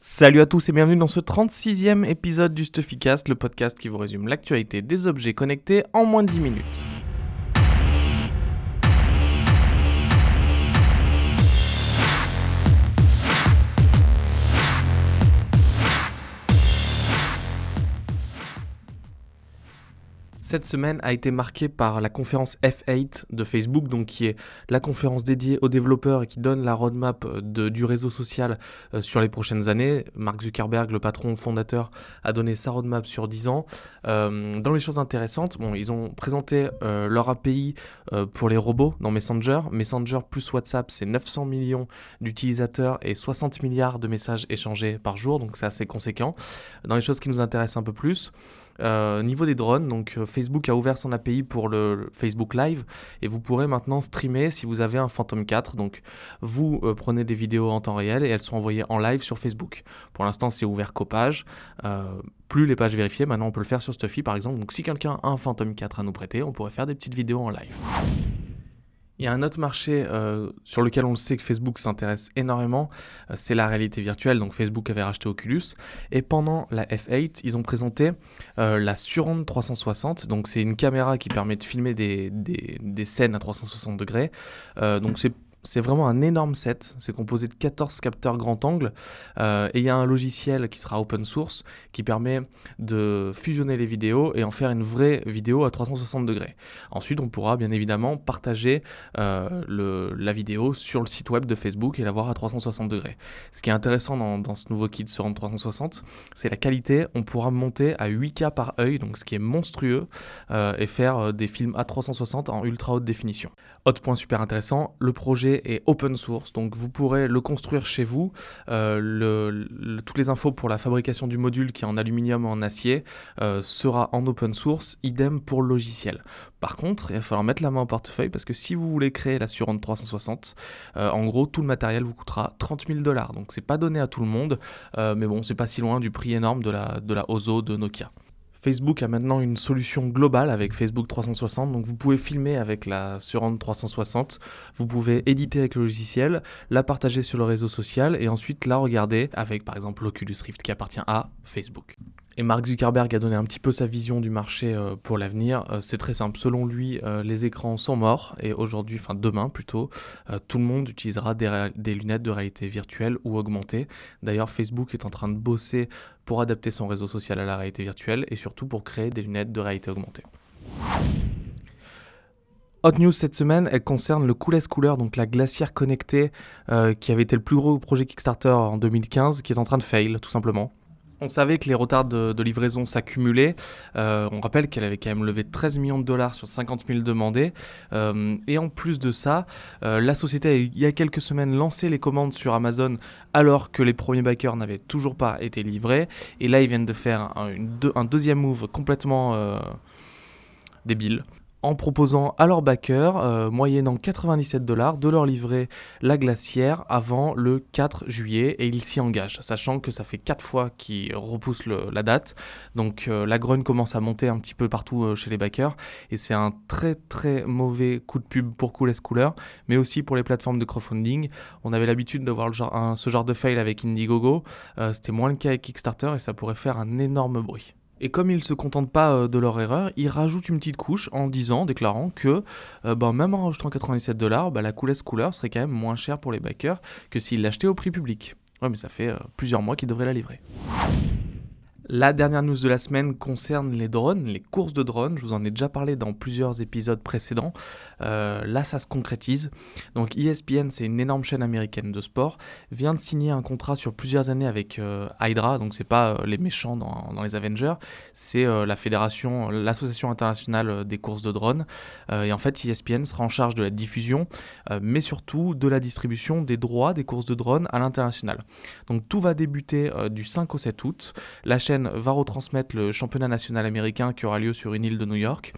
Salut à tous et bienvenue dans ce 36e épisode du Stuffycast, le podcast qui vous résume l'actualité des objets connectés en moins de 10 minutes. Cette semaine a été marquée par la conférence F8 de Facebook, donc qui est la conférence dédiée aux développeurs et qui donne la roadmap de, du réseau social euh, sur les prochaines années. Mark Zuckerberg, le patron fondateur, a donné sa roadmap sur 10 ans. Euh, dans les choses intéressantes, ils ont présenté euh, leur API pour les robots dans Messenger. Messenger plus WhatsApp, c'est 900 millions d'utilisateurs et 60 milliards de messages échangés par jour, donc c'est assez conséquent. Dans les choses qui nous intéressent un peu plus, euh, niveau des drones, donc euh, Facebook a ouvert son API pour le Facebook Live et vous pourrez maintenant streamer si vous avez un Phantom 4. Donc vous euh, prenez des vidéos en temps réel et elles sont envoyées en live sur Facebook. Pour l'instant, c'est ouvert qu'aux pages. plus les pages vérifiées, maintenant on peut le faire sur Stuffy par exemple. Donc si quelqu'un a un Phantom 4 à nous prêter, on pourrait faire des petites vidéos en live. Il y a un autre marché euh, sur lequel on le sait que Facebook s'intéresse énormément, euh, c'est la réalité virtuelle. Donc Facebook avait racheté Oculus et pendant la F8, ils ont présenté euh, la Surround 360. Donc c'est une caméra qui permet de filmer des, des, des scènes à 360 degrés. donc c'est c'est vraiment un énorme set. C'est composé de 14 capteurs grand angle. Euh, et il y a un logiciel qui sera open source qui permet de fusionner les vidéos et en faire une vraie vidéo à 360 degrés. Ensuite, on pourra bien évidemment partager euh, la vidéo sur le site web de Facebook et la voir à 360 degrés. Ce qui est intéressant dans, ce nouveau kit Surround 360, c'est la qualité. On pourra monter à 8K par œil, donc ce qui est monstrueux, euh, et faire des films à 360 en ultra haute définition. Autre point super intéressant, le projet est open source, donc vous pourrez le construire chez vous. Euh, toutes les infos pour la fabrication du module qui est en aluminium en acier euh, sera en open source, idem pour le logiciel. Par contre, il va falloir mettre la main au portefeuille parce que si vous voulez créer la Surround 360, euh, en gros, tout le matériel vous coûtera 30 000 dollars. Donc c'est pas donné à tout le monde, mais bon, c'est pas si loin du prix énorme de la, de la Ozo de Nokia. Facebook a maintenant une solution globale avec Facebook 360, donc vous pouvez filmer avec la Surround 360, vous pouvez éditer avec le logiciel, la partager sur le réseau social et ensuite la regarder avec par exemple l'Oculus Rift qui appartient à Facebook. Et Mark Zuckerberg a donné un petit peu sa vision du marché euh, pour l'avenir. Euh, c'est très simple. Selon lui, euh, les écrans sont morts et aujourd'hui, enfin demain plutôt, tout le monde utilisera des, lunettes de réalité virtuelle ou augmentée. D'ailleurs, Facebook est en train de bosser pour adapter son réseau social à la réalité virtuelle et surtout pour créer des lunettes de réalité augmentée. Hot news cette semaine, elle concerne le Coolest Cooler, donc la glacière connectée qui avait été le plus gros projet Kickstarter en 2015, qui est en train de fail tout simplement. On savait que les retards de, livraison s'accumulaient. Euh, on rappelle qu'elle avait quand même levé 13 millions de dollars sur 50 000 demandés. Euh, et en plus de ça, euh, la société a, il y a quelques semaines, lancé les commandes sur Amazon alors que les premiers backers n'avaient toujours pas été livrés. Et là, ils viennent de faire un, un deuxième move complètement débile en proposant à leurs backers, euh, moyennant 97 dollars, de leur livrer la glacière avant le 4 juillet et ils s'y engagent, sachant que ça fait 4 fois qu'ils repoussent la date. Donc euh, la grogne commence à monter un petit peu partout euh, chez les backers et c'est un très très mauvais coup de pub pour Coolest Cooler, mais aussi pour les plateformes de crowdfunding. On avait l'habitude de voir ce genre de fail avec Indiegogo, c'était moins le cas avec Kickstarter et ça pourrait faire un énorme bruit. Et comme ils ne se contentent pas euh, de leur erreur, ils rajoutent une petite couche en disant, déclarant que euh, ben, même en rajoutant 97 dollars, ben, la coulesse couleur serait quand même moins chère pour les backers que s'ils l'achetaient au prix public. Ouais, mais ça fait euh, plusieurs mois qu'ils devraient la livrer. La dernière news de la semaine concerne les drones, les courses de drones. Je vous en ai déjà parlé dans plusieurs épisodes précédents. Euh, là, ça se concrétise. Donc ESPN, c'est une énorme chaîne américaine de sport, vient de signer un contrat sur plusieurs années avec euh, Hydra. Donc c'est pas euh, les méchants dans, les Avengers, c'est la fédération, l'association internationale des courses de drones. et en fait, ESPN sera en charge de la diffusion, mais surtout de la distribution des droits des courses de drones à l'international. Donc tout va débuter du 5 au 7 août. La chaîne va retransmettre le championnat national américain qui aura lieu sur une île de New York.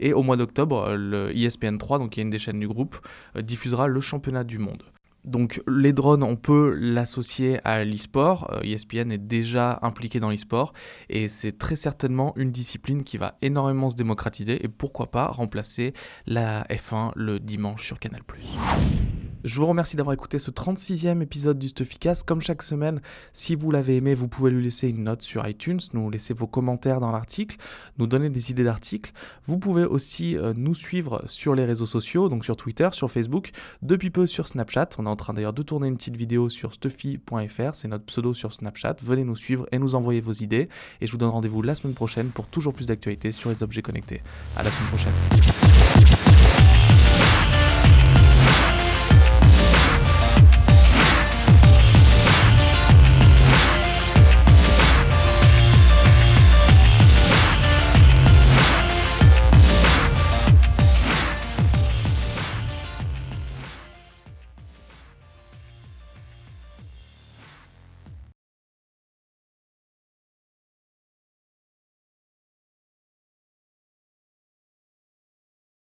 Et au mois d'octobre, le ESPN 3, donc qui est une des chaînes du groupe, euh, diffusera le championnat du monde. Donc les drones, on peut l'associer à l'e-sport. ESPN euh, e est déjà impliqué dans l'e-sport et c'est très certainement une discipline qui va énormément se démocratiser et pourquoi pas remplacer la F1 le dimanche sur Canal+. Je vous remercie d'avoir écouté ce 36e épisode du Stufficast. Comme chaque semaine, si vous l'avez aimé, vous pouvez lui laisser une note sur iTunes, nous laisser vos commentaires dans l'article, nous donner des idées d'articles. Vous pouvez aussi euh, nous suivre sur les réseaux sociaux, donc sur Twitter, sur Facebook, depuis peu sur Snapchat. On est en train d'ailleurs de tourner une petite vidéo sur stuffy.fr, c'est notre pseudo sur Snapchat. Venez nous suivre et nous envoyer vos idées. Et je vous donne rendez-vous la semaine prochaine pour toujours plus d'actualités sur les objets connectés. À la semaine prochaine.